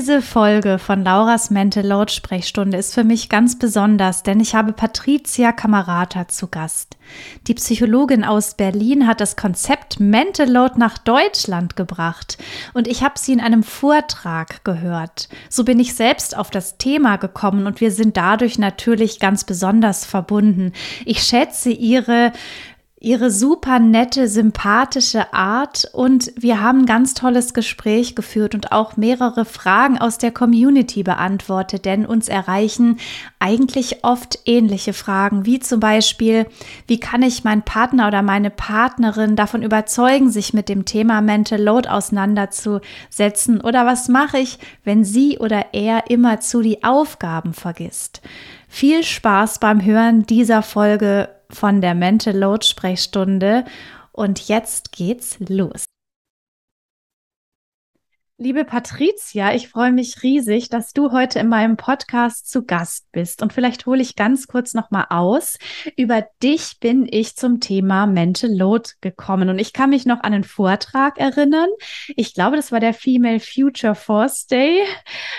Diese Folge von Lauras Mental Load Sprechstunde ist für mich ganz besonders, denn ich habe Patricia Camarata zu Gast. Die Psychologin aus Berlin hat das Konzept Mental Load nach Deutschland gebracht und ich habe sie in einem Vortrag gehört. So bin ich selbst auf das Thema gekommen und wir sind dadurch natürlich ganz besonders verbunden. Ich schätze ihre ihre super nette, sympathische Art. Und wir haben ein ganz tolles Gespräch geführt und auch mehrere Fragen aus der Community beantwortet, denn uns erreichen eigentlich oft ähnliche Fragen, wie zum Beispiel, wie kann ich meinen Partner oder meine Partnerin davon überzeugen, sich mit dem Thema Mental Load auseinanderzusetzen? Oder was mache ich, wenn sie oder er immerzu die Aufgaben vergisst. Viel Spaß beim Hören dieser Folge von der Mental Load Sprechstunde und jetzt geht's los. Liebe Patricia, ich freue mich riesig, dass du heute in meinem Podcast zu Gast bist. Und vielleicht hole ich ganz kurz nochmal aus. Über dich bin ich zum Thema Mental Load gekommen. Und ich kann mich noch an einen Vortrag erinnern. Ich glaube, das war der Female Future Force Day.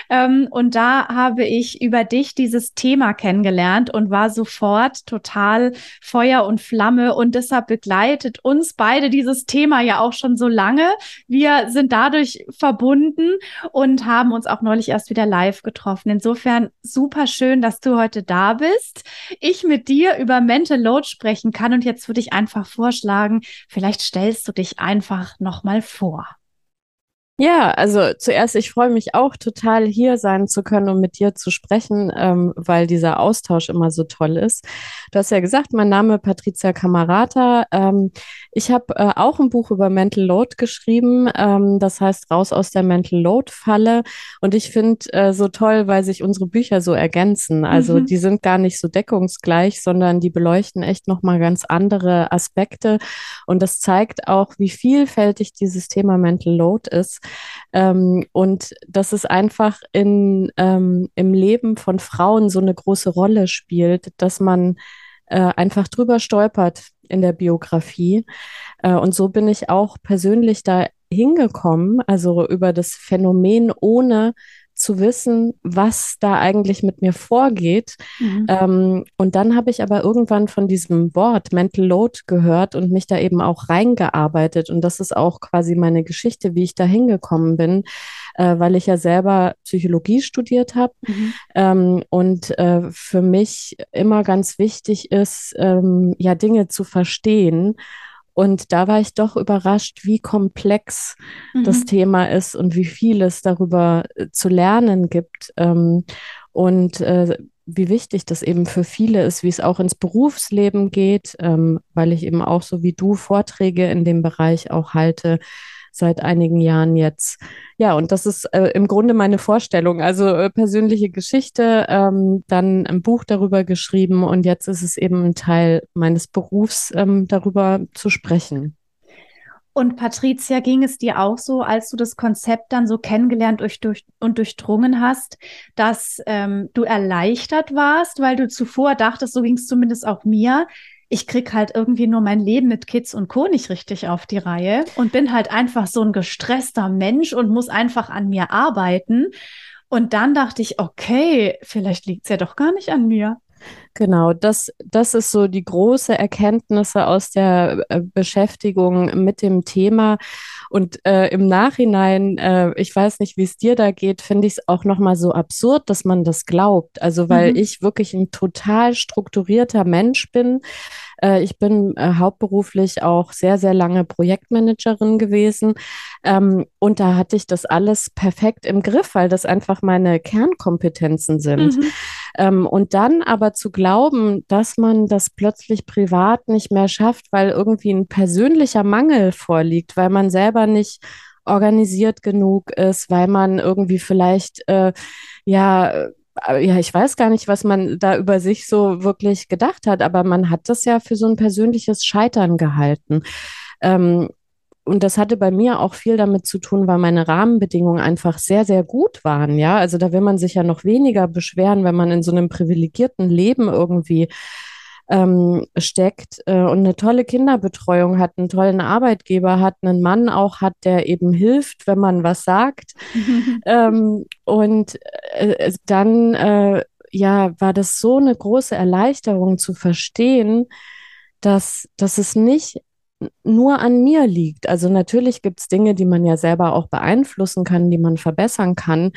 Ähm, und da habe ich über dich dieses Thema kennengelernt und war sofort total Feuer und Flamme. Und deshalb begleitet uns beide dieses Thema ja auch schon so lange. Wir sind dadurch verbunden verbunden und haben uns auch neulich erst wieder live getroffen. Insofern super schön, dass du heute da bist. Ich mit dir über Mental Load sprechen kann und jetzt würde ich einfach vorschlagen, vielleicht stellst du dich einfach nochmal vor. Ja, also zuerst, ich freue mich auch total hier sein zu können, um mit dir zu sprechen, ähm, weil dieser Austausch immer so toll ist. Du hast ja gesagt, mein Name Patricia Camarata. Ähm, ich habe äh, auch ein Buch über Mental Load geschrieben, ähm, das heißt Raus aus der Mental Load Falle. Und ich finde äh, so toll, weil sich unsere Bücher so ergänzen. Also mhm. die sind gar nicht so deckungsgleich, sondern die beleuchten echt nochmal ganz andere Aspekte. Und das zeigt auch, wie vielfältig dieses Thema Mental Load ist. Ähm, und dass es einfach in, ähm, im Leben von Frauen so eine große Rolle spielt, dass man äh, einfach drüber stolpert in der Biografie. Äh, und so bin ich auch persönlich da hingekommen, also über das Phänomen, ohne zu wissen, was da eigentlich mit mir vorgeht. Mhm. Ähm, und dann habe ich aber irgendwann von diesem Wort Mental Load gehört und mich da eben auch reingearbeitet. Und das ist auch quasi meine Geschichte, wie ich da hingekommen bin, äh, weil ich ja selber Psychologie studiert habe mhm. ähm, und äh, für mich immer ganz wichtig ist, ähm, ja, Dinge zu verstehen und da war ich doch überrascht, wie komplex mhm. das Thema ist und wie viel es darüber äh, zu lernen gibt. Ähm, und äh, wie wichtig das eben für viele ist, wie es auch ins Berufsleben geht, ähm, weil ich eben auch so wie du Vorträge in dem Bereich auch halte, seit einigen Jahren jetzt. Ja, und das ist äh, im Grunde meine Vorstellung. Also äh, persönliche Geschichte, ähm, dann ein Buch darüber geschrieben und jetzt ist es eben ein Teil meines Berufs, ähm, darüber zu sprechen. Und Patricia, ging es dir auch so, als du das Konzept dann so kennengelernt und durchdrungen hast, dass ähm, du erleichtert warst, weil du zuvor dachtest, so ging es zumindest auch mir, ich krieg halt irgendwie nur mein Leben mit Kids und Co. nicht richtig auf die Reihe und bin halt einfach so ein gestresster Mensch und muss einfach an mir arbeiten. Und dann dachte ich, okay, vielleicht liegt es ja doch gar nicht an mir. Genau, das, das ist so die große Erkenntnisse aus der äh, Beschäftigung mit dem Thema. Und äh, im Nachhinein, äh, ich weiß nicht, wie es dir da geht, finde ich es auch nochmal so absurd, dass man das glaubt. Also weil mhm. ich wirklich ein total strukturierter Mensch bin. Äh, ich bin äh, hauptberuflich auch sehr, sehr lange Projektmanagerin gewesen. Ähm, und da hatte ich das alles perfekt im Griff, weil das einfach meine Kernkompetenzen sind. Mhm. Ähm, und dann aber zu glauben, dass man das plötzlich privat nicht mehr schafft, weil irgendwie ein persönlicher Mangel vorliegt, weil man selber nicht organisiert genug ist, weil man irgendwie vielleicht äh, ja äh, ja, ich weiß gar nicht, was man da über sich so wirklich gedacht hat, aber man hat das ja für so ein persönliches Scheitern gehalten. Ähm, und das hatte bei mir auch viel damit zu tun, weil meine Rahmenbedingungen einfach sehr, sehr gut waren. Ja, also da will man sich ja noch weniger beschweren, wenn man in so einem privilegierten Leben irgendwie ähm, steckt äh, und eine tolle Kinderbetreuung hat, einen tollen Arbeitgeber hat, einen Mann auch hat, der eben hilft, wenn man was sagt. ähm, und äh, dann, äh, ja, war das so eine große Erleichterung zu verstehen, dass, dass es nicht nur an mir liegt. Also natürlich gibt es Dinge, die man ja selber auch beeinflussen kann, die man verbessern kann.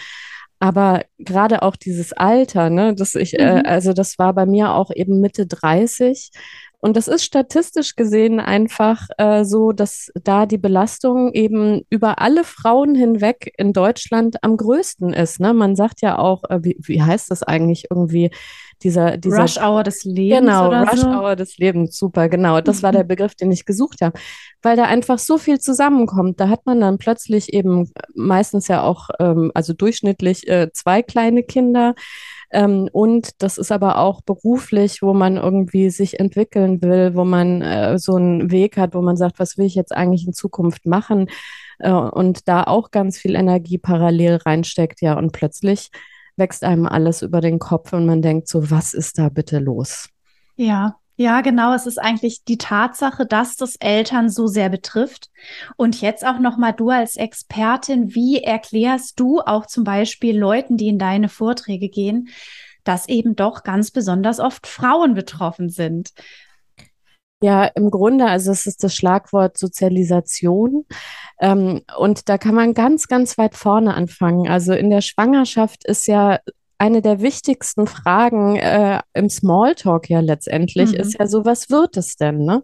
Aber gerade auch dieses Alter, ne, das ich, äh, mhm. äh, also das war bei mir auch eben Mitte 30. Und das ist statistisch gesehen einfach äh, so, dass da die Belastung eben über alle Frauen hinweg in Deutschland am größten ist. Ne? Man sagt ja auch, äh, wie, wie heißt das eigentlich irgendwie? Dieser, dieser Rush Hour des Lebens. Genau, Rush so? Hour des Lebens, super, genau. Das war der Begriff, den ich gesucht habe. Weil da einfach so viel zusammenkommt. Da hat man dann plötzlich eben meistens ja auch, ähm, also durchschnittlich äh, zwei kleine Kinder. Ähm, und das ist aber auch beruflich, wo man irgendwie sich entwickeln will, wo man äh, so einen Weg hat, wo man sagt, was will ich jetzt eigentlich in Zukunft machen? Äh, und da auch ganz viel Energie parallel reinsteckt, ja. Und plötzlich wächst einem alles über den Kopf und man denkt so, was ist da bitte los? Ja, ja, genau. Es ist eigentlich die Tatsache, dass das Eltern so sehr betrifft. Und jetzt auch nochmal du als Expertin, wie erklärst du auch zum Beispiel Leuten, die in deine Vorträge gehen, dass eben doch ganz besonders oft Frauen betroffen sind? Ja, im Grunde, also es ist das Schlagwort Sozialisation. Ähm, und da kann man ganz, ganz weit vorne anfangen. Also in der Schwangerschaft ist ja eine der wichtigsten Fragen äh, im Smalltalk ja letztendlich mhm. ist ja so, was wird es denn? Ne?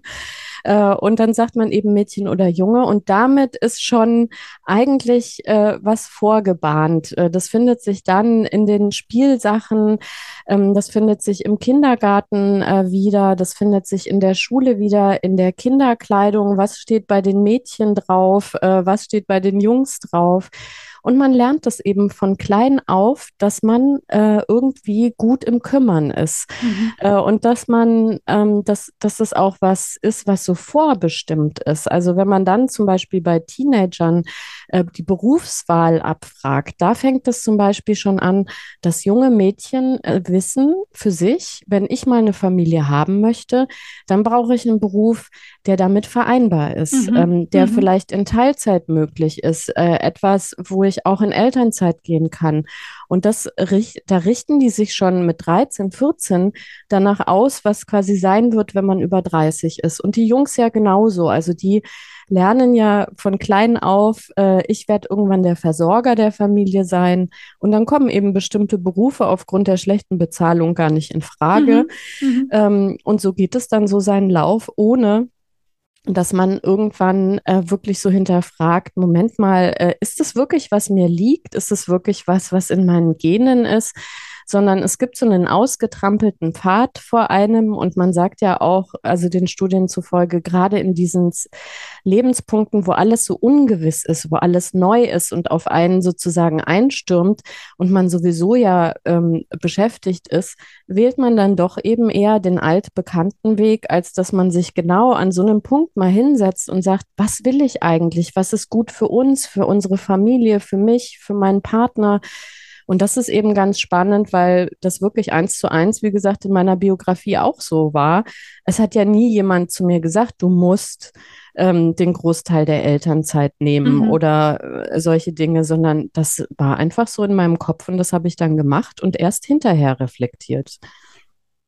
Äh, und dann sagt man eben Mädchen oder Junge und damit ist schon eigentlich äh, was vorgebahnt. Äh, das findet sich dann in den Spielsachen, ähm, das findet sich im Kindergarten äh, wieder, das findet sich in der Schule wieder, in der Kinderkleidung, was steht bei den Mädchen drauf, äh, was steht bei den Jungs drauf. Und man lernt das eben von klein auf, dass man äh, irgendwie gut im Kümmern ist. Mhm. Äh, und dass man, ähm, dass, dass das auch was ist, was so vorbestimmt ist. Also wenn man dann zum Beispiel bei Teenagern äh, die Berufswahl abfragt, da fängt es zum Beispiel schon an, dass junge Mädchen äh, wissen für sich, wenn ich mal eine Familie haben möchte, dann brauche ich einen Beruf, der damit vereinbar ist, mhm. ähm, der mhm. vielleicht in Teilzeit möglich ist, äh, etwas, wo ich auch in Elternzeit gehen kann. Und das, da richten die sich schon mit 13, 14 danach aus, was quasi sein wird, wenn man über 30 ist. Und die Jungs ja genauso. Also die lernen ja von klein auf, äh, ich werde irgendwann der Versorger der Familie sein. Und dann kommen eben bestimmte Berufe aufgrund der schlechten Bezahlung gar nicht in Frage. Mhm. Mhm. Ähm, und so geht es dann so seinen Lauf, ohne dass man irgendwann äh, wirklich so hinterfragt, Moment mal, äh, ist das wirklich, was mir liegt? Ist es wirklich was, was in meinen Genen ist? Sondern es gibt so einen ausgetrampelten Pfad vor einem und man sagt ja auch, also den Studien zufolge, gerade in diesen Lebenspunkten, wo alles so ungewiss ist, wo alles neu ist und auf einen sozusagen einstürmt und man sowieso ja ähm, beschäftigt ist, wählt man dann doch eben eher den altbekannten Weg, als dass man sich genau an so einem Punkt mal hinsetzt und sagt, was will ich eigentlich? Was ist gut für uns, für unsere Familie, für mich, für meinen Partner? Und das ist eben ganz spannend, weil das wirklich eins zu eins, wie gesagt, in meiner Biografie auch so war. Es hat ja nie jemand zu mir gesagt, du musst ähm, den Großteil der Elternzeit nehmen mhm. oder äh, solche Dinge, sondern das war einfach so in meinem Kopf und das habe ich dann gemacht und erst hinterher reflektiert.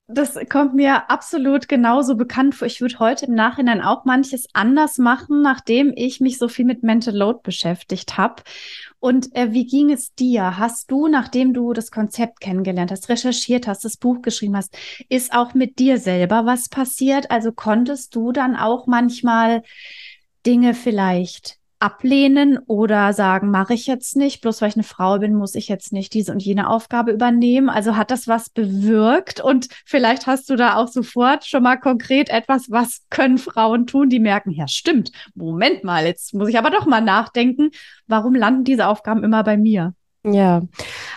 das kommt mir absolut genauso bekannt vor. Ich würde heute im Nachhinein auch manches anders machen, nachdem ich mich so viel mit Mental Load beschäftigt habe. Und äh, wie ging es dir? Hast du, nachdem du das Konzept kennengelernt hast, recherchiert hast, das Buch geschrieben hast, ist auch mit dir selber was passiert? Also konntest du dann auch manchmal Dinge vielleicht ablehnen oder sagen, mache ich jetzt nicht, bloß weil ich eine Frau bin, muss ich jetzt nicht diese und jene Aufgabe übernehmen. Also hat das was bewirkt und vielleicht hast du da auch sofort schon mal konkret etwas, was können Frauen tun, die merken, ja stimmt, Moment mal, jetzt muss ich aber doch mal nachdenken, warum landen diese Aufgaben immer bei mir? Ja,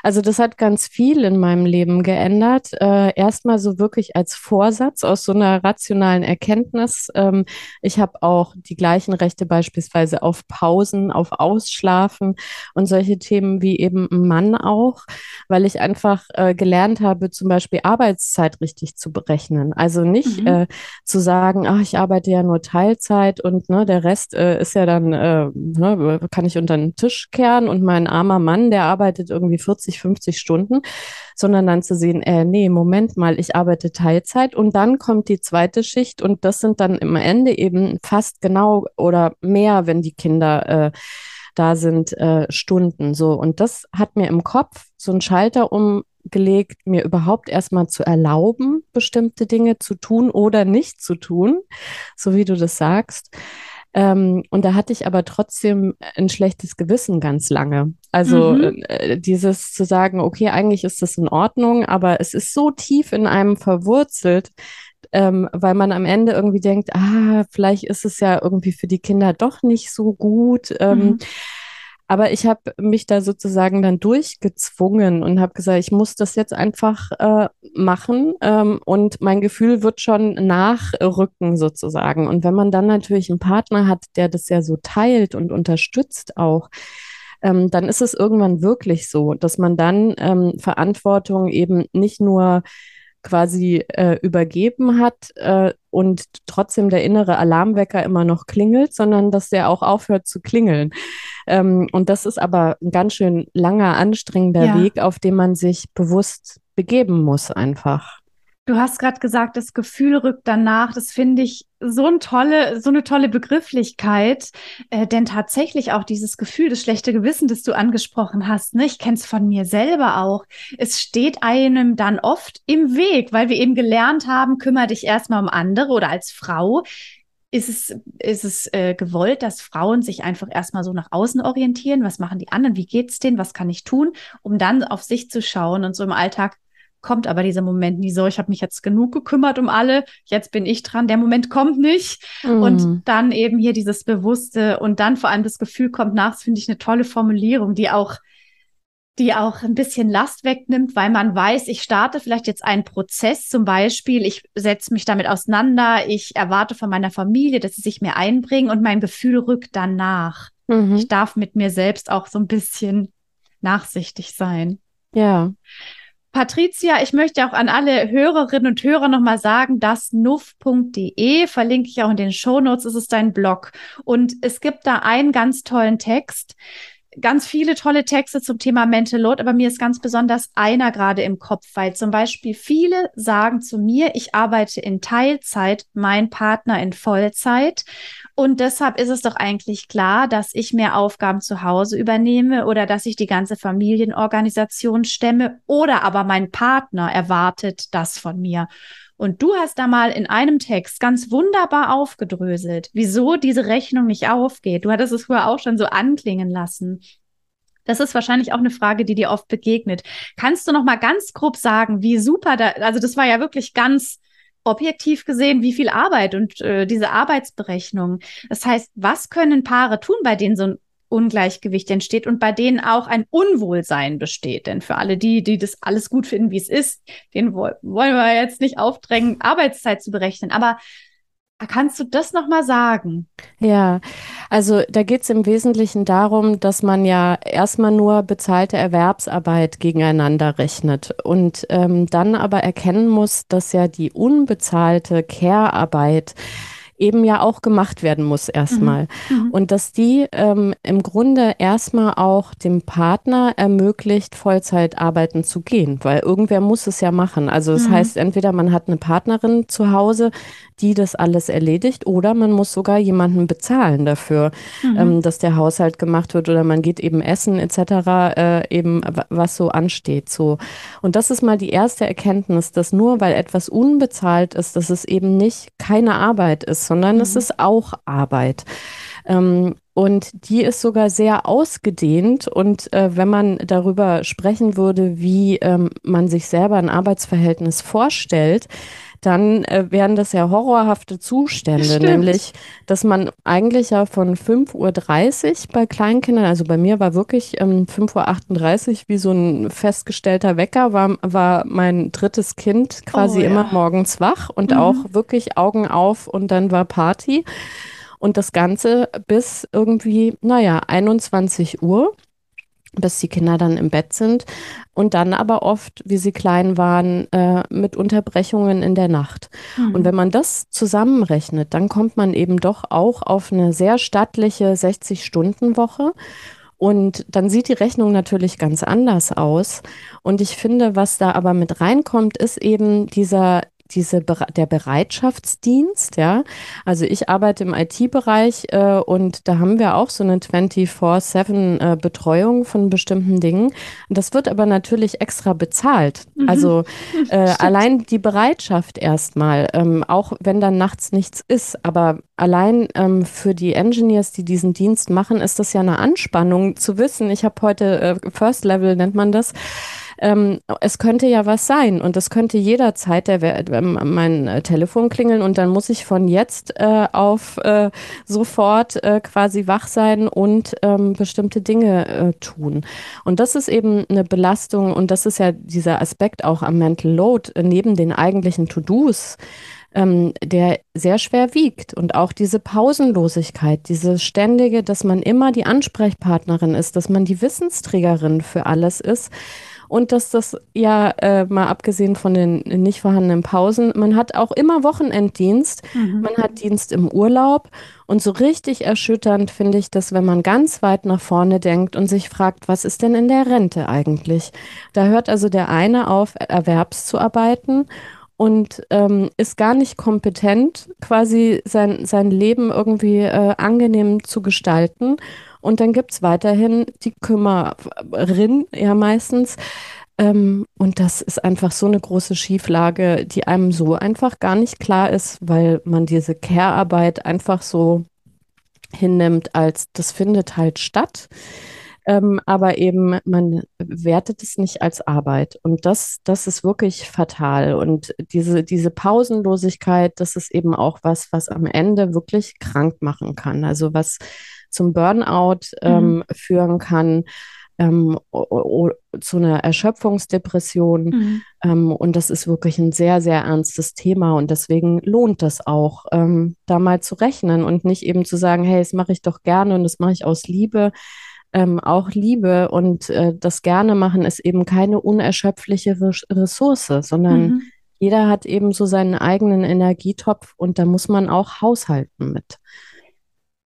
also das hat ganz viel in meinem Leben geändert. Äh, Erstmal so wirklich als Vorsatz aus so einer rationalen Erkenntnis. Ähm, ich habe auch die gleichen Rechte beispielsweise auf Pausen, auf Ausschlafen und solche Themen wie eben Mann auch, weil ich einfach äh, gelernt habe, zum Beispiel Arbeitszeit richtig zu berechnen. Also nicht mhm. äh, zu sagen, ach, ich arbeite ja nur Teilzeit und ne, der Rest äh, ist ja dann, äh, ne, kann ich unter den Tisch kehren und mein armer Mann, der arbeitet irgendwie 40, 50 Stunden, sondern dann zu sehen, äh, nee, Moment mal, ich arbeite Teilzeit und dann kommt die zweite Schicht und das sind dann am Ende eben fast genau oder mehr, wenn die Kinder äh, da sind, äh, Stunden so. Und das hat mir im Kopf so einen Schalter umgelegt, mir überhaupt erstmal zu erlauben, bestimmte Dinge zu tun oder nicht zu tun, so wie du das sagst. Ähm, und da hatte ich aber trotzdem ein schlechtes Gewissen ganz lange. Also mhm. äh, dieses zu sagen, okay, eigentlich ist das in Ordnung, aber es ist so tief in einem verwurzelt, ähm, weil man am Ende irgendwie denkt, ah, vielleicht ist es ja irgendwie für die Kinder doch nicht so gut. Ähm, mhm. Aber ich habe mich da sozusagen dann durchgezwungen und habe gesagt, ich muss das jetzt einfach äh, machen ähm, und mein Gefühl wird schon nachrücken sozusagen. Und wenn man dann natürlich einen Partner hat, der das ja so teilt und unterstützt auch, ähm, dann ist es irgendwann wirklich so, dass man dann ähm, Verantwortung eben nicht nur quasi äh, übergeben hat äh, und trotzdem der innere Alarmwecker immer noch klingelt, sondern dass der auch aufhört zu klingeln. Ähm, und das ist aber ein ganz schön langer, anstrengender ja. Weg, auf dem man sich bewusst begeben muss einfach. Du hast gerade gesagt, das Gefühl rückt danach. Das finde ich so eine tolle, so eine tolle Begrifflichkeit, äh, denn tatsächlich auch dieses Gefühl, das schlechte Gewissen, das du angesprochen hast, ne? ich kenne es von mir selber auch. Es steht einem dann oft im Weg, weil wir eben gelernt haben, kümmere dich erstmal um andere oder als Frau ist es, ist es äh, gewollt, dass Frauen sich einfach erstmal so nach außen orientieren? Was machen die anderen? Wie geht's denen? Was kann ich tun? Um dann auf sich zu schauen und so im Alltag kommt aber dieser Moment nie so, ich habe mich jetzt genug gekümmert um alle, jetzt bin ich dran, der Moment kommt nicht. Mm. Und dann eben hier dieses Bewusste und dann vor allem das Gefühl kommt nach, das finde ich eine tolle Formulierung, die auch die auch ein bisschen Last wegnimmt, weil man weiß, ich starte vielleicht jetzt einen Prozess, zum Beispiel, ich setze mich damit auseinander, ich erwarte von meiner Familie, dass sie sich mehr einbringen und mein Gefühl rückt dann nach. Mhm. Ich darf mit mir selbst auch so ein bisschen nachsichtig sein. Ja. Patricia, ich möchte auch an alle Hörerinnen und Hörer nochmal sagen, dass nuff.de verlinke ich auch in den Shownotes, es ist dein Blog. Und es gibt da einen ganz tollen Text, ganz viele tolle Texte zum Thema Mental Load, aber mir ist ganz besonders einer gerade im Kopf, weil zum Beispiel viele sagen zu mir, ich arbeite in Teilzeit, mein Partner in Vollzeit und deshalb ist es doch eigentlich klar, dass ich mehr Aufgaben zu Hause übernehme oder dass ich die ganze Familienorganisation stemme oder aber mein Partner erwartet das von mir. Und du hast da mal in einem Text ganz wunderbar aufgedröselt, wieso diese Rechnung nicht aufgeht. Du hattest es früher auch schon so anklingen lassen. Das ist wahrscheinlich auch eine Frage, die dir oft begegnet. Kannst du noch mal ganz grob sagen, wie super da, also das war ja wirklich ganz objektiv gesehen, wie viel Arbeit und äh, diese Arbeitsberechnung. Das heißt, was können Paare tun, bei denen so ein Ungleichgewicht entsteht und bei denen auch ein Unwohlsein besteht. Denn für alle die, die das alles gut finden, wie es ist, denen wollen wir jetzt nicht aufdrängen, Arbeitszeit zu berechnen. Aber Kannst du das nochmal sagen? Ja, also da geht es im Wesentlichen darum, dass man ja erstmal nur bezahlte Erwerbsarbeit gegeneinander rechnet und ähm, dann aber erkennen muss, dass ja die unbezahlte Care-Arbeit eben ja auch gemacht werden muss erstmal. Mhm. mhm. Und dass die ähm, im Grunde erstmal auch dem Partner ermöglicht, Vollzeit arbeiten zu gehen, weil irgendwer muss es ja machen. Also das mhm. heißt, entweder man hat eine Partnerin zu Hause, die das alles erledigt, oder man muss sogar jemanden bezahlen dafür, mhm. ähm, dass der Haushalt gemacht wird oder man geht eben essen etc., äh, eben was so ansteht. So. Und das ist mal die erste Erkenntnis, dass nur weil etwas unbezahlt ist, dass es eben nicht keine Arbeit ist, sondern mhm. es ist auch Arbeit. Ähm, und die ist sogar sehr ausgedehnt. Und äh, wenn man darüber sprechen würde, wie ähm, man sich selber ein Arbeitsverhältnis vorstellt, dann äh, wären das ja horrorhafte Zustände, Stimmt. nämlich, dass man eigentlich ja von 5.30 Uhr bei Kleinkindern, also bei mir war wirklich ähm, 5.38 Uhr wie so ein festgestellter Wecker, war, war mein drittes Kind quasi oh, ja. immer morgens wach und mhm. auch wirklich Augen auf und dann war Party. Und das Ganze bis irgendwie, naja, 21 Uhr bis die Kinder dann im Bett sind und dann aber oft, wie sie klein waren, äh, mit Unterbrechungen in der Nacht. Mhm. Und wenn man das zusammenrechnet, dann kommt man eben doch auch auf eine sehr stattliche 60-Stunden-Woche. Und dann sieht die Rechnung natürlich ganz anders aus. Und ich finde, was da aber mit reinkommt, ist eben dieser diese, der Bereitschaftsdienst, ja. Also ich arbeite im IT-Bereich äh, und da haben wir auch so eine 24-7 äh, Betreuung von bestimmten Dingen. Das wird aber natürlich extra bezahlt. Mhm. Also äh, allein die Bereitschaft erstmal, ähm, auch wenn dann nachts nichts ist, aber allein ähm, für die Engineers, die diesen Dienst machen, ist das ja eine Anspannung zu wissen. Ich habe heute äh, First Level nennt man das ähm, es könnte ja was sein und es könnte jederzeit der, äh, mein äh, Telefon klingeln und dann muss ich von jetzt äh, auf äh, sofort äh, quasi wach sein und ähm, bestimmte Dinge äh, tun. Und das ist eben eine Belastung und das ist ja dieser Aspekt auch am Mental Load neben den eigentlichen To-Dos ähm, der sehr schwer wiegt. Und auch diese Pausenlosigkeit, diese ständige, dass man immer die Ansprechpartnerin ist, dass man die Wissensträgerin für alles ist, und dass das ja äh, mal abgesehen von den nicht vorhandenen Pausen, man hat auch immer Wochenenddienst, mhm. man hat Dienst im Urlaub und so richtig erschütternd finde ich das, wenn man ganz weit nach vorne denkt und sich fragt, was ist denn in der Rente eigentlich? Da hört also der eine auf, Erwerbszuarbeiten und ähm, ist gar nicht kompetent, quasi sein, sein Leben irgendwie äh, angenehm zu gestalten und dann gibt es weiterhin die Kümmerin, ja meistens. Ähm, und das ist einfach so eine große Schieflage, die einem so einfach gar nicht klar ist, weil man diese Care-Arbeit einfach so hinnimmt, als das findet halt statt. Ähm, aber eben, man wertet es nicht als Arbeit. Und das, das ist wirklich fatal. Und diese, diese Pausenlosigkeit, das ist eben auch was, was am Ende wirklich krank machen kann. Also was zum Burnout ähm, mhm. führen kann, ähm, zu einer Erschöpfungsdepression. Mhm. Ähm, und das ist wirklich ein sehr, sehr ernstes Thema. Und deswegen lohnt das auch, ähm, da mal zu rechnen und nicht eben zu sagen, hey, das mache ich doch gerne und das mache ich aus Liebe. Ähm, auch Liebe und äh, das gerne machen ist eben keine unerschöpfliche Ressource, sondern mhm. jeder hat eben so seinen eigenen Energietopf und da muss man auch haushalten mit.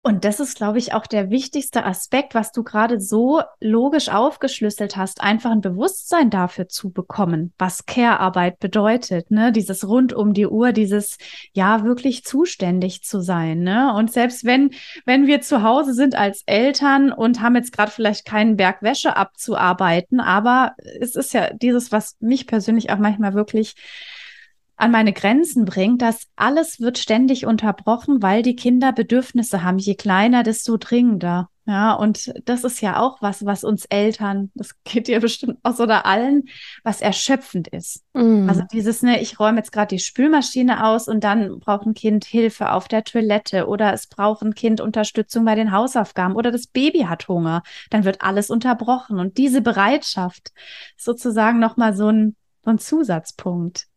Und das ist, glaube ich, auch der wichtigste Aspekt, was du gerade so logisch aufgeschlüsselt hast, einfach ein Bewusstsein dafür zu bekommen, was Care-Arbeit bedeutet, ne? Dieses rund um die Uhr, dieses ja wirklich zuständig zu sein, ne? Und selbst wenn, wenn wir zu Hause sind als Eltern und haben jetzt gerade vielleicht keinen Berg Wäsche abzuarbeiten, aber es ist ja dieses, was mich persönlich auch manchmal wirklich an meine Grenzen bringt, dass alles wird ständig unterbrochen, weil die Kinder Bedürfnisse haben. Je kleiner, desto dringender. Ja, und das ist ja auch was, was uns Eltern, das geht dir bestimmt aus oder allen, was erschöpfend ist. Mm. Also dieses, ne, ich räume jetzt gerade die Spülmaschine aus und dann braucht ein Kind Hilfe auf der Toilette oder es braucht ein Kind Unterstützung bei den Hausaufgaben oder das Baby hat Hunger, dann wird alles unterbrochen. Und diese Bereitschaft sozusagen nochmal so ein, so ein Zusatzpunkt.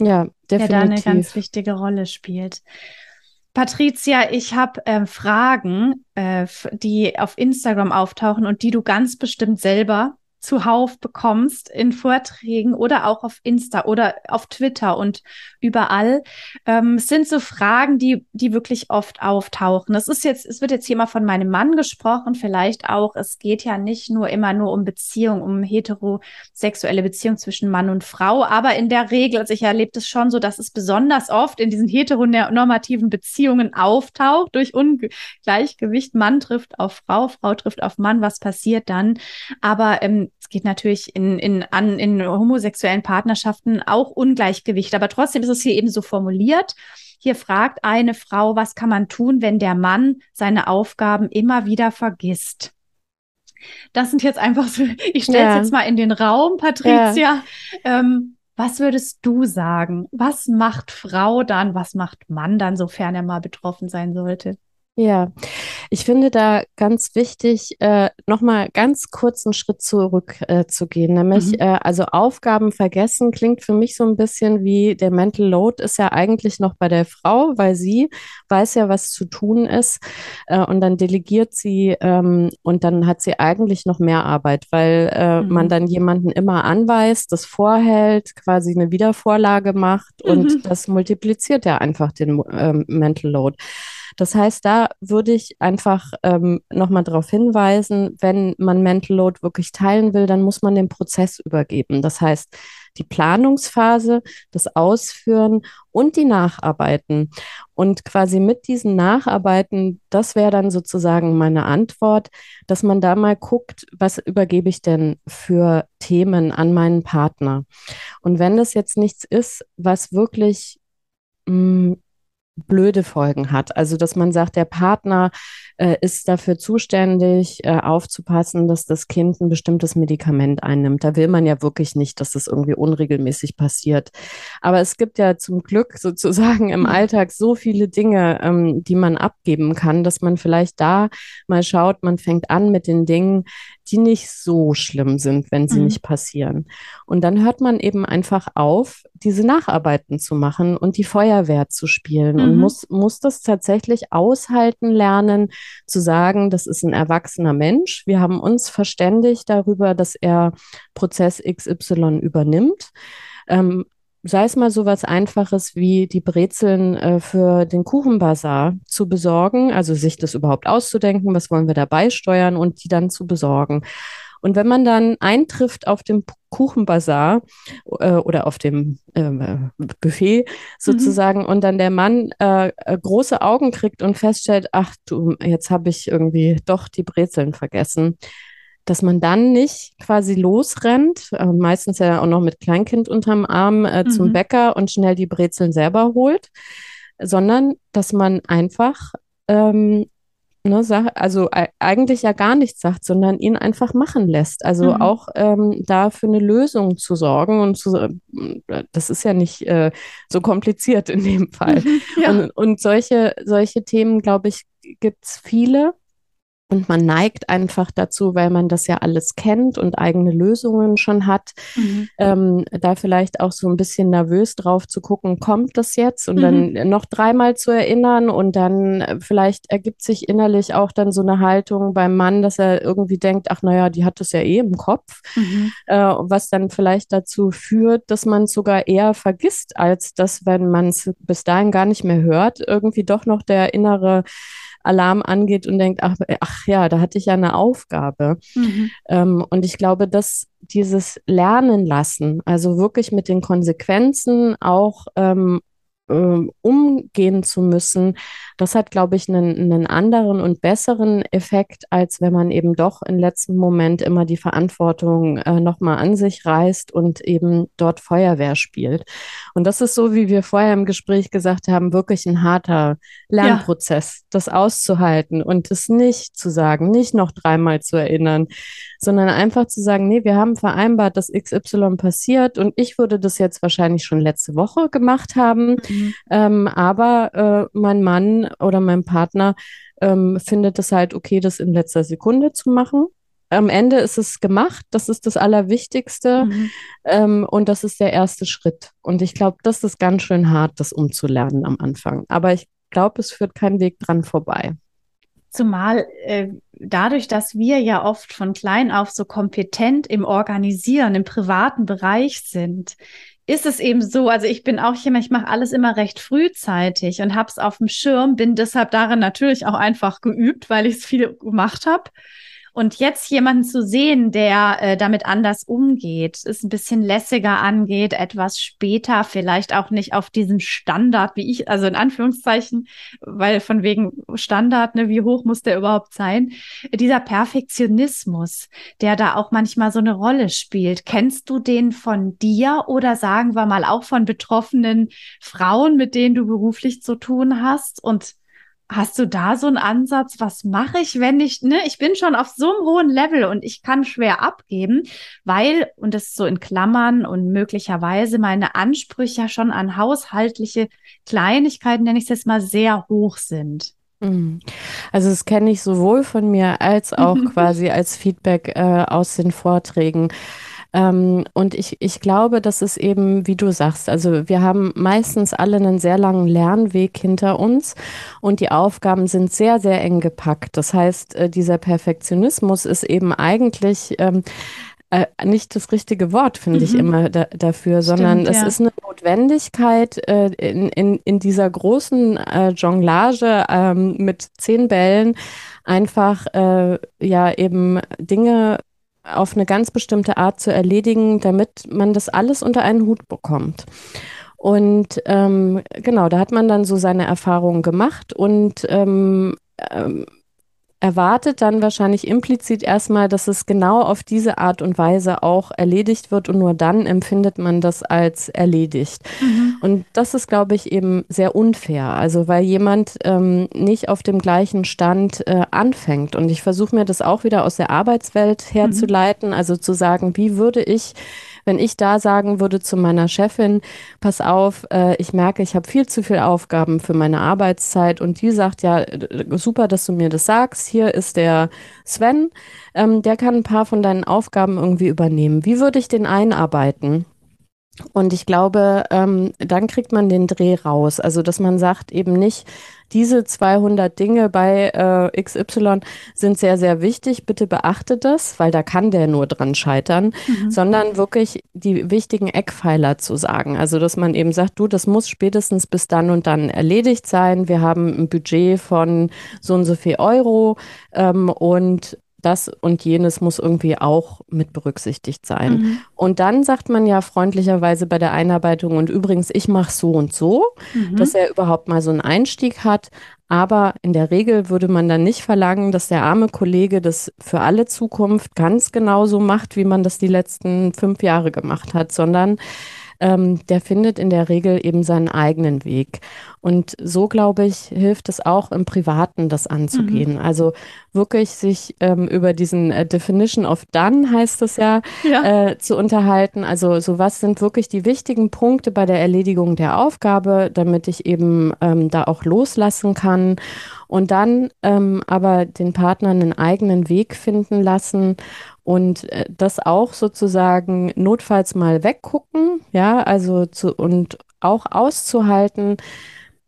Ja, definitiv. Der da eine ganz wichtige Rolle spielt. Patricia, ich habe äh, Fragen, äh, die auf Instagram auftauchen und die du ganz bestimmt selber zuhauf bekommst in Vorträgen oder auch auf Insta oder auf Twitter und überall. Ähm, sind so Fragen, die, die wirklich oft auftauchen. Es ist jetzt, es wird jetzt hier mal von meinem Mann gesprochen, vielleicht auch. Es geht ja nicht nur immer nur um Beziehung, um heterosexuelle Beziehung zwischen Mann und Frau, aber in der Regel, also ich erlebe es schon so, dass es besonders oft in diesen heteronormativen Beziehungen auftaucht durch Ungleichgewicht. Mann trifft auf Frau, Frau trifft auf Mann. Was passiert dann? Aber ähm, es geht natürlich in, in, an, in homosexuellen Partnerschaften auch Ungleichgewicht. Aber trotzdem ist es hier eben so formuliert. Hier fragt eine Frau, was kann man tun, wenn der Mann seine Aufgaben immer wieder vergisst? Das sind jetzt einfach so, ich stelle es ja. jetzt mal in den Raum, Patricia. Ja. Ähm, was würdest du sagen? Was macht Frau dann? Was macht Mann dann, sofern er mal betroffen sein sollte? Ja, ich finde da ganz wichtig, äh, nochmal ganz kurz einen Schritt zurück äh, zu gehen. Nämlich, mhm. äh, also Aufgaben vergessen klingt für mich so ein bisschen wie der Mental Load ist ja eigentlich noch bei der Frau, weil sie weiß ja, was zu tun ist. Äh, und dann delegiert sie ähm, und dann hat sie eigentlich noch mehr Arbeit, weil äh, mhm. man dann jemanden immer anweist, das vorhält, quasi eine Wiedervorlage macht mhm. und das multipliziert ja einfach den ähm, Mental Load. Das heißt, da würde ich einfach ähm, nochmal darauf hinweisen, wenn man Mental Load wirklich teilen will, dann muss man den Prozess übergeben. Das heißt, die Planungsphase, das Ausführen und die Nacharbeiten. Und quasi mit diesen Nacharbeiten, das wäre dann sozusagen meine Antwort, dass man da mal guckt, was übergebe ich denn für Themen an meinen Partner. Und wenn das jetzt nichts ist, was wirklich mh, mm, blöde Folgen hat. Also, dass man sagt, der Partner äh, ist dafür zuständig, äh, aufzupassen, dass das Kind ein bestimmtes Medikament einnimmt. Da will man ja wirklich nicht, dass das irgendwie unregelmäßig passiert. Aber es gibt ja zum Glück sozusagen im mhm. Alltag so viele Dinge, ähm, die man abgeben kann, dass man vielleicht da mal schaut, man fängt an mit den Dingen, die nicht so schlimm sind, wenn sie mhm. nicht passieren. Und dann hört man eben einfach auf, diese Nacharbeiten zu machen und die Feuerwehr zu spielen mhm. und muss, muss das tatsächlich aushalten lernen, zu sagen, das ist ein erwachsener Mensch. Wir haben uns verständigt darüber, dass er Prozess XY übernimmt. Ähm, sei es mal so was Einfaches wie die Brezeln äh, für den Kuchenbazar zu besorgen, also sich das überhaupt auszudenken, was wollen wir dabei steuern und die dann zu besorgen. Und wenn man dann eintrifft auf dem Kuchenbazar äh, oder auf dem äh, Buffet mhm. sozusagen mhm. und dann der Mann äh, äh, große Augen kriegt und feststellt, ach du, jetzt habe ich irgendwie doch die Brezeln vergessen, dass man dann nicht quasi losrennt, äh, meistens ja auch noch mit Kleinkind unterm Arm äh, mhm. zum Bäcker und schnell die Brezeln selber holt, sondern dass man einfach ähm, ne, also eigentlich ja gar nichts sagt, sondern ihn einfach machen lässt. Also mhm. auch ähm, da für eine Lösung zu sorgen und zu, das ist ja nicht äh, so kompliziert in dem Fall. Ja. und, und solche, solche Themen, glaube ich, gibt es viele. Und man neigt einfach dazu, weil man das ja alles kennt und eigene Lösungen schon hat, mhm. ähm, da vielleicht auch so ein bisschen nervös drauf zu gucken, kommt das jetzt? Und mhm. dann noch dreimal zu erinnern und dann äh, vielleicht ergibt sich innerlich auch dann so eine Haltung beim Mann, dass er irgendwie denkt, ach naja, die hat das ja eh im Kopf, mhm. äh, was dann vielleicht dazu führt, dass man es sogar eher vergisst, als dass, wenn man es bis dahin gar nicht mehr hört, irgendwie doch noch der innere Alarm angeht und denkt, ach, ach ja, da hatte ich ja eine Aufgabe. Mhm. Ähm, und ich glaube, dass dieses Lernen lassen, also wirklich mit den Konsequenzen auch ähm, umgehen zu müssen, das hat, glaube ich, einen, einen anderen und besseren Effekt, als wenn man eben doch im letzten Moment immer die Verantwortung äh, nochmal an sich reißt und eben dort Feuerwehr spielt. Und das ist so, wie wir vorher im Gespräch gesagt haben, wirklich ein harter Lernprozess, ja. das auszuhalten und es nicht zu sagen, nicht noch dreimal zu erinnern, sondern einfach zu sagen, nee, wir haben vereinbart, dass XY passiert und ich würde das jetzt wahrscheinlich schon letzte Woche gemacht haben, mhm. Ähm, aber äh, mein Mann oder mein Partner ähm, findet es halt okay, das in letzter Sekunde zu machen. Am Ende ist es gemacht, das ist das Allerwichtigste mhm. ähm, und das ist der erste Schritt. Und ich glaube, das ist ganz schön hart, das umzulernen am Anfang. Aber ich glaube, es führt kein Weg dran vorbei. Zumal äh, dadurch, dass wir ja oft von klein auf so kompetent im Organisieren, im privaten Bereich sind, ist es eben so, also ich bin auch jemand, ich mache alles immer recht frühzeitig und habe es auf dem Schirm, bin deshalb darin natürlich auch einfach geübt, weil ich es viel gemacht habe. Und jetzt jemanden zu sehen, der äh, damit anders umgeht, es ein bisschen lässiger angeht, etwas später, vielleicht auch nicht auf diesem Standard, wie ich, also in Anführungszeichen, weil von wegen Standard, ne, wie hoch muss der überhaupt sein? Dieser Perfektionismus, der da auch manchmal so eine Rolle spielt. Kennst du den von dir oder sagen wir mal auch von betroffenen Frauen, mit denen du beruflich zu tun hast? Und Hast du da so einen Ansatz? Was mache ich, wenn ich, ne, ich bin schon auf so einem hohen Level und ich kann schwer abgeben, weil, und das ist so in Klammern und möglicherweise meine Ansprüche schon an haushaltliche Kleinigkeiten, nenne ich es jetzt mal, sehr hoch sind. Mhm. Also das kenne ich sowohl von mir als auch quasi als Feedback äh, aus den Vorträgen. Ähm, und ich, ich glaube, das ist eben, wie du sagst, also wir haben meistens alle einen sehr langen Lernweg hinter uns und die Aufgaben sind sehr, sehr eng gepackt. Das heißt, äh, dieser Perfektionismus ist eben eigentlich ähm, äh, nicht das richtige Wort, finde mhm. ich immer da, dafür, sondern Stimmt, es ja. ist eine Notwendigkeit äh, in, in, in dieser großen äh, Jonglage ähm, mit zehn Bällen einfach äh, ja eben Dinge auf eine ganz bestimmte Art zu erledigen, damit man das alles unter einen Hut bekommt. Und ähm, genau, da hat man dann so seine Erfahrungen gemacht und ähm, ähm, erwartet dann wahrscheinlich implizit erstmal, dass es genau auf diese Art und Weise auch erledigt wird und nur dann empfindet man das als erledigt. Mhm. Und das ist, glaube ich, eben sehr unfair. Also weil jemand ähm, nicht auf dem gleichen Stand äh, anfängt. Und ich versuche mir das auch wieder aus der Arbeitswelt herzuleiten, mhm. also zu sagen, wie würde ich wenn ich da sagen würde zu meiner Chefin, pass auf, äh, ich merke, ich habe viel zu viele Aufgaben für meine Arbeitszeit und die sagt, ja, super, dass du mir das sagst, hier ist der Sven, ähm, der kann ein paar von deinen Aufgaben irgendwie übernehmen. Wie würde ich den einarbeiten? Und ich glaube, ähm, dann kriegt man den Dreh raus. Also, dass man sagt eben nicht, diese 200 Dinge bei äh, XY sind sehr, sehr wichtig. Bitte beachte das, weil da kann der nur dran scheitern, mhm. sondern wirklich die wichtigen Eckpfeiler zu sagen. Also, dass man eben sagt, du, das muss spätestens bis dann und dann erledigt sein. Wir haben ein Budget von so und so viel Euro ähm, und das und jenes muss irgendwie auch mit berücksichtigt sein. Mhm. Und dann sagt man ja freundlicherweise bei der Einarbeitung, und übrigens, ich mache so und so, mhm. dass er überhaupt mal so einen Einstieg hat. Aber in der Regel würde man dann nicht verlangen, dass der arme Kollege das für alle Zukunft ganz genauso macht, wie man das die letzten fünf Jahre gemacht hat, sondern ähm, der findet in der Regel eben seinen eigenen Weg. Und so, glaube ich, hilft es auch im Privaten, das anzugehen. Mhm. Also wirklich sich ähm, über diesen äh, Definition of Done, heißt es ja, ja. Äh, zu unterhalten. Also so was sind wirklich die wichtigen Punkte bei der Erledigung der Aufgabe, damit ich eben ähm, da auch loslassen kann. Und dann ähm, aber den Partner einen eigenen Weg finden lassen und äh, das auch sozusagen notfalls mal weggucken, ja, also zu, und auch auszuhalten,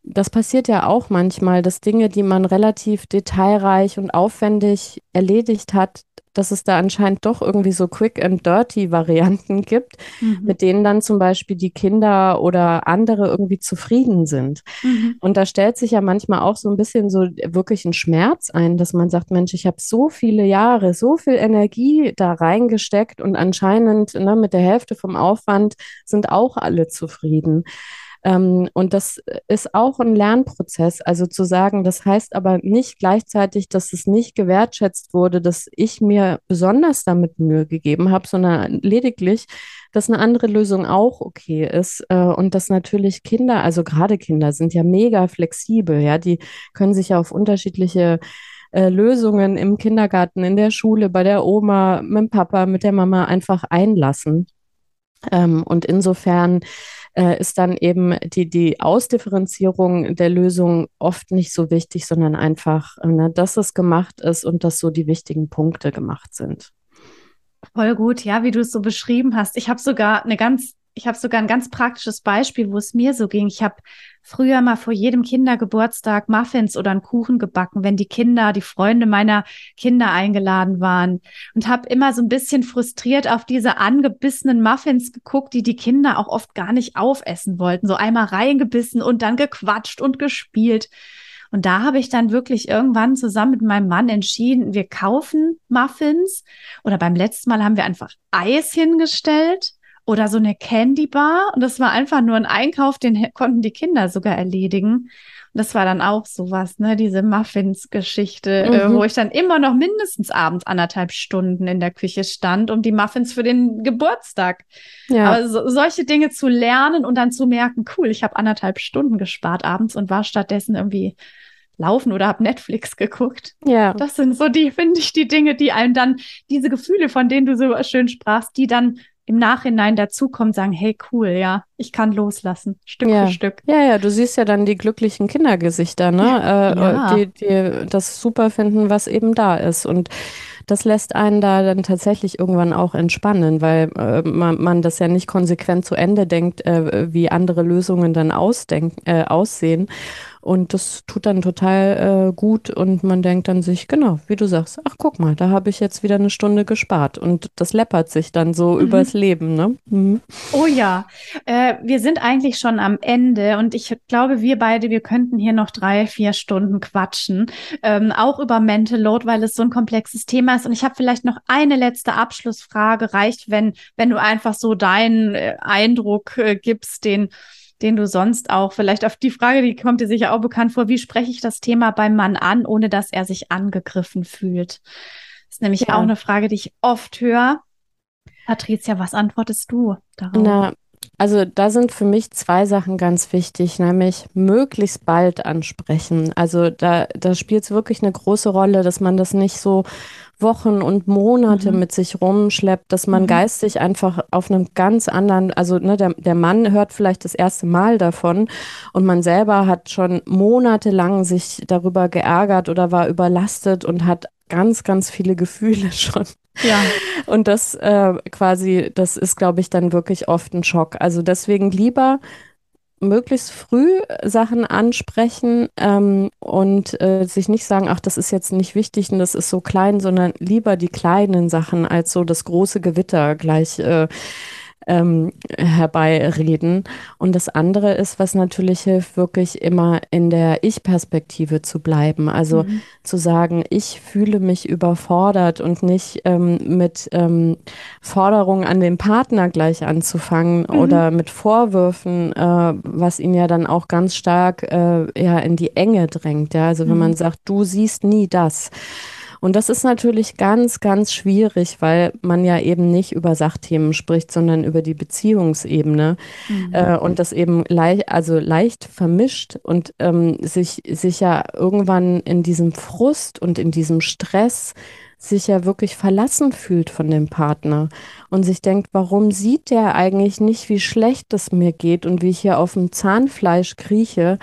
das passiert ja auch manchmal, dass Dinge, die man relativ detailreich und aufwendig erledigt hat, dass es da anscheinend doch irgendwie so Quick and Dirty Varianten gibt, mhm. mit denen dann zum Beispiel die Kinder oder andere irgendwie zufrieden sind. Mhm. Und da stellt sich ja manchmal auch so ein bisschen so wirklich ein Schmerz ein, dass man sagt, Mensch, ich habe so viele Jahre, so viel Energie da reingesteckt und anscheinend ne, mit der Hälfte vom Aufwand sind auch alle zufrieden. Ähm, und das ist auch ein Lernprozess. Also zu sagen, das heißt aber nicht gleichzeitig, dass es nicht gewertschätzt wurde, dass ich mir besonders damit Mühe gegeben habe, sondern lediglich, dass eine andere Lösung auch okay ist. Äh, und dass natürlich Kinder, also gerade Kinder, sind ja mega flexibel, ja, die können sich ja auf unterschiedliche äh, Lösungen im Kindergarten, in der Schule, bei der Oma, mit dem Papa, mit der Mama einfach einlassen. Ähm, und insofern äh, ist dann eben die, die Ausdifferenzierung der Lösung oft nicht so wichtig, sondern einfach, ne, dass es gemacht ist und dass so die wichtigen Punkte gemacht sind. Voll gut, ja, wie du es so beschrieben hast. Ich habe sogar eine ganz ich habe sogar ein ganz praktisches Beispiel, wo es mir so ging. Ich habe früher mal vor jedem Kindergeburtstag Muffins oder einen Kuchen gebacken, wenn die Kinder, die Freunde meiner Kinder eingeladen waren und habe immer so ein bisschen frustriert auf diese angebissenen Muffins geguckt, die die Kinder auch oft gar nicht aufessen wollten. So einmal reingebissen und dann gequatscht und gespielt. Und da habe ich dann wirklich irgendwann zusammen mit meinem Mann entschieden, wir kaufen Muffins oder beim letzten Mal haben wir einfach Eis hingestellt oder so eine Candy Bar und das war einfach nur ein Einkauf, den konnten die Kinder sogar erledigen. Und das war dann auch sowas, ne, diese Muffins-Geschichte, äh, mhm. äh, wo ich dann immer noch mindestens abends anderthalb Stunden in der Küche stand, um die Muffins für den Geburtstag. Ja. Aber so, solche Dinge zu lernen und dann zu merken, cool, ich habe anderthalb Stunden gespart abends und war stattdessen irgendwie laufen oder habe Netflix geguckt. Ja. Das sind so die, finde ich, die Dinge, die einem dann, diese Gefühle, von denen du so schön sprachst, die dann im Nachhinein dazukommen, sagen, hey, cool, ja, ich kann loslassen, Stück ja. für Stück. Ja, ja, du siehst ja dann die glücklichen Kindergesichter, ne? Ja. Äh, ja. Die, die das super finden, was eben da ist. Und das lässt einen da dann tatsächlich irgendwann auch entspannen, weil äh, man, man, das ja nicht konsequent zu Ende denkt, äh, wie andere Lösungen dann ausdenk, äh, aussehen. Und das tut dann total äh, gut und man denkt dann sich, genau, wie du sagst, ach guck mal, da habe ich jetzt wieder eine Stunde gespart und das läppert sich dann so mhm. übers Leben. Ne? Mhm. Oh ja, äh, wir sind eigentlich schon am Ende und ich glaube, wir beide, wir könnten hier noch drei, vier Stunden quatschen, ähm, auch über Mental Load, weil es so ein komplexes Thema ist. Und ich habe vielleicht noch eine letzte Abschlussfrage, reicht, wenn, wenn du einfach so deinen äh, Eindruck äh, gibst, den den du sonst auch vielleicht auf die Frage, die kommt dir sicher auch bekannt vor, wie spreche ich das Thema beim Mann an, ohne dass er sich angegriffen fühlt? Das ist nämlich ja. auch eine Frage, die ich oft höre. Patricia, was antwortest du darauf? Na, also da sind für mich zwei Sachen ganz wichtig, nämlich möglichst bald ansprechen. Also da, da spielt es wirklich eine große Rolle, dass man das nicht so Wochen und Monate mhm. mit sich rumschleppt, dass man mhm. geistig einfach auf einem ganz anderen, also ne, der, der Mann hört vielleicht das erste Mal davon und man selber hat schon monatelang sich darüber geärgert oder war überlastet und hat ganz, ganz viele Gefühle schon. Ja. Und das äh, quasi, das ist, glaube ich, dann wirklich oft ein Schock. Also deswegen lieber möglichst früh Sachen ansprechen ähm, und äh, sich nicht sagen, ach, das ist jetzt nicht wichtig und das ist so klein, sondern lieber die kleinen Sachen als so das große Gewitter gleich äh, ähm, herbeireden. Und das andere ist, was natürlich hilft, wirklich immer in der Ich-Perspektive zu bleiben. Also mhm. zu sagen, ich fühle mich überfordert und nicht ähm, mit ähm, Forderungen an den Partner gleich anzufangen mhm. oder mit Vorwürfen, äh, was ihn ja dann auch ganz stark äh, ja, in die Enge drängt. Ja? Also wenn mhm. man sagt, du siehst nie das. Und das ist natürlich ganz, ganz schwierig, weil man ja eben nicht über Sachthemen spricht, sondern über die Beziehungsebene mhm. äh, und das eben leicht, also leicht vermischt und ähm, sich, sich ja irgendwann in diesem Frust und in diesem Stress sich ja wirklich verlassen fühlt von dem Partner und sich denkt, warum sieht der eigentlich nicht, wie schlecht es mir geht und wie ich hier auf dem Zahnfleisch krieche?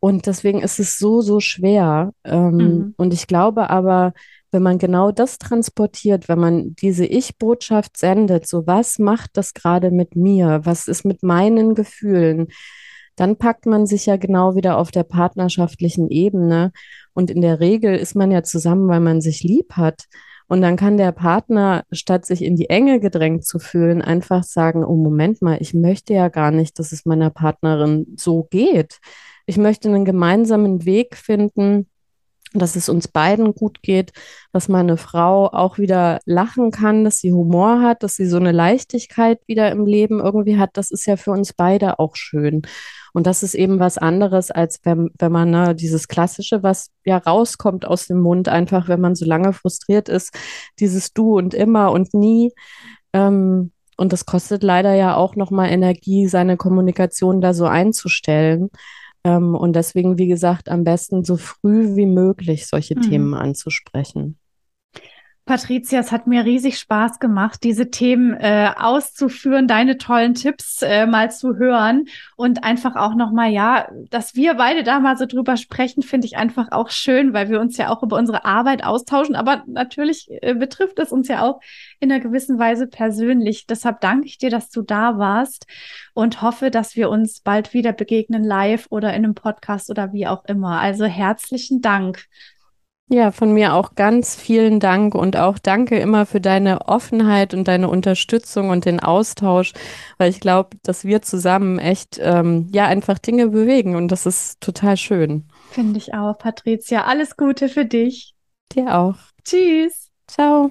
Und deswegen ist es so, so schwer. Ähm, mhm. Und ich glaube aber, wenn man genau das transportiert, wenn man diese Ich-Botschaft sendet, so was macht das gerade mit mir, was ist mit meinen Gefühlen, dann packt man sich ja genau wieder auf der partnerschaftlichen Ebene. Und in der Regel ist man ja zusammen, weil man sich lieb hat. Und dann kann der Partner, statt sich in die Enge gedrängt zu fühlen, einfach sagen, oh Moment mal, ich möchte ja gar nicht, dass es meiner Partnerin so geht ich möchte einen gemeinsamen Weg finden, dass es uns beiden gut geht, dass meine Frau auch wieder lachen kann, dass sie Humor hat, dass sie so eine Leichtigkeit wieder im Leben irgendwie hat. Das ist ja für uns beide auch schön. Und das ist eben was anderes, als wenn, wenn man ne, dieses Klassische, was ja rauskommt aus dem Mund, einfach wenn man so lange frustriert ist, dieses Du und immer und nie. Ähm, und das kostet leider ja auch nochmal Energie, seine Kommunikation da so einzustellen. Ähm, und deswegen, wie gesagt, am besten so früh wie möglich solche mhm. Themen anzusprechen. Patricia, es hat mir riesig Spaß gemacht, diese Themen äh, auszuführen, deine tollen Tipps äh, mal zu hören und einfach auch nochmal, ja, dass wir beide da mal so drüber sprechen, finde ich einfach auch schön, weil wir uns ja auch über unsere Arbeit austauschen, aber natürlich äh, betrifft es uns ja auch in einer gewissen Weise persönlich. Deshalb danke ich dir, dass du da warst und hoffe, dass wir uns bald wieder begegnen, live oder in einem Podcast oder wie auch immer. Also herzlichen Dank. Ja, von mir auch ganz vielen Dank und auch danke immer für deine Offenheit und deine Unterstützung und den Austausch, weil ich glaube, dass wir zusammen echt ähm, ja einfach Dinge bewegen und das ist total schön. Finde ich auch, Patricia. Alles Gute für dich. Dir auch. Tschüss. Ciao.